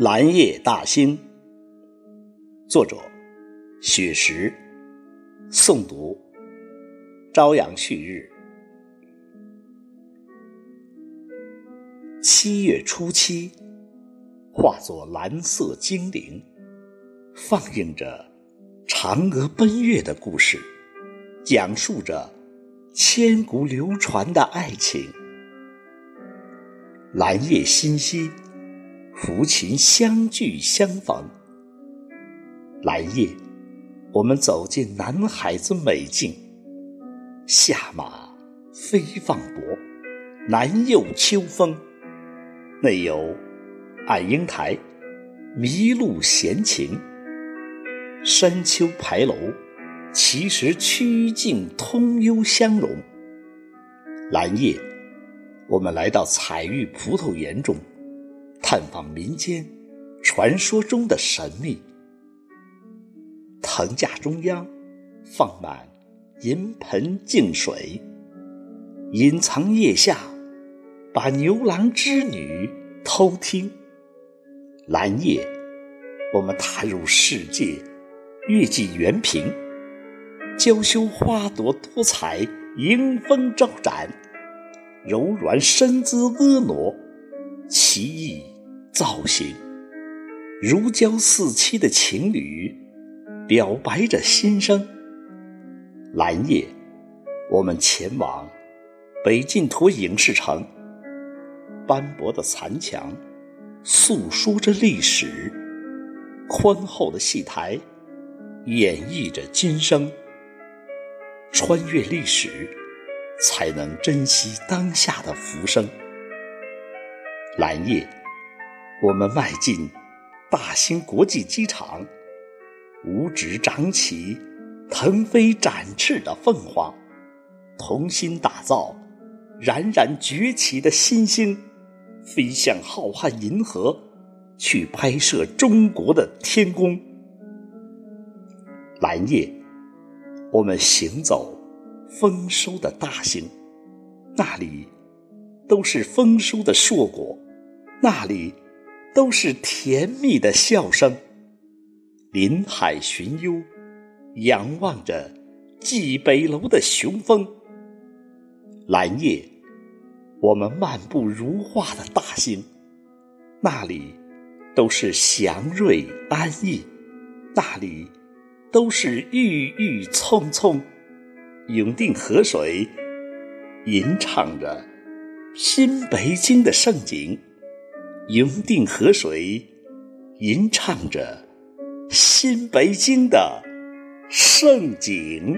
蓝夜大兴，作者：雪石，诵读：朝阳旭日。七月初七，化作蓝色精灵，放映着嫦娥奔月的故事，讲述着千古流传的爱情。蓝夜心兮。抚琴相聚相逢，来夜，我们走进南海子美境。下马飞放薄，南佑秋风。内有爱英台，麋鹿闲情。山丘牌楼，其实曲径通幽相融。蓝夜，我们来到彩玉葡萄园中。探访民间传说中的神秘，藤架中央放满银盆净水，隐藏腋下把牛郎织女偷听。蓝夜，我们踏入世界，月季圆平，娇羞花朵多彩，迎风招展，柔软身姿婀娜，奇异。造型，如胶似漆的情侣表白着心声。蓝夜，我们前往北尽头影视城，斑驳的残墙诉说着历史，宽厚的戏台演绎着今生。穿越历史，才能珍惜当下的浮生。蓝夜。我们迈进大兴国际机场，五指长起，腾飞展翅的凤凰，同心打造冉冉崛起的新星，飞向浩瀚银河，去拍摄中国的天宫。蓝夜，我们行走丰收的大兴，那里都是丰收的硕果，那里。都是甜蜜的笑声。林海寻幽，仰望着蓟北楼的雄风。蓝夜，我们漫步如画的大兴，那里都是祥瑞安逸，那里都是郁郁葱葱。永定河水吟唱着新北京的盛景。永定河水吟唱着新北京的盛景。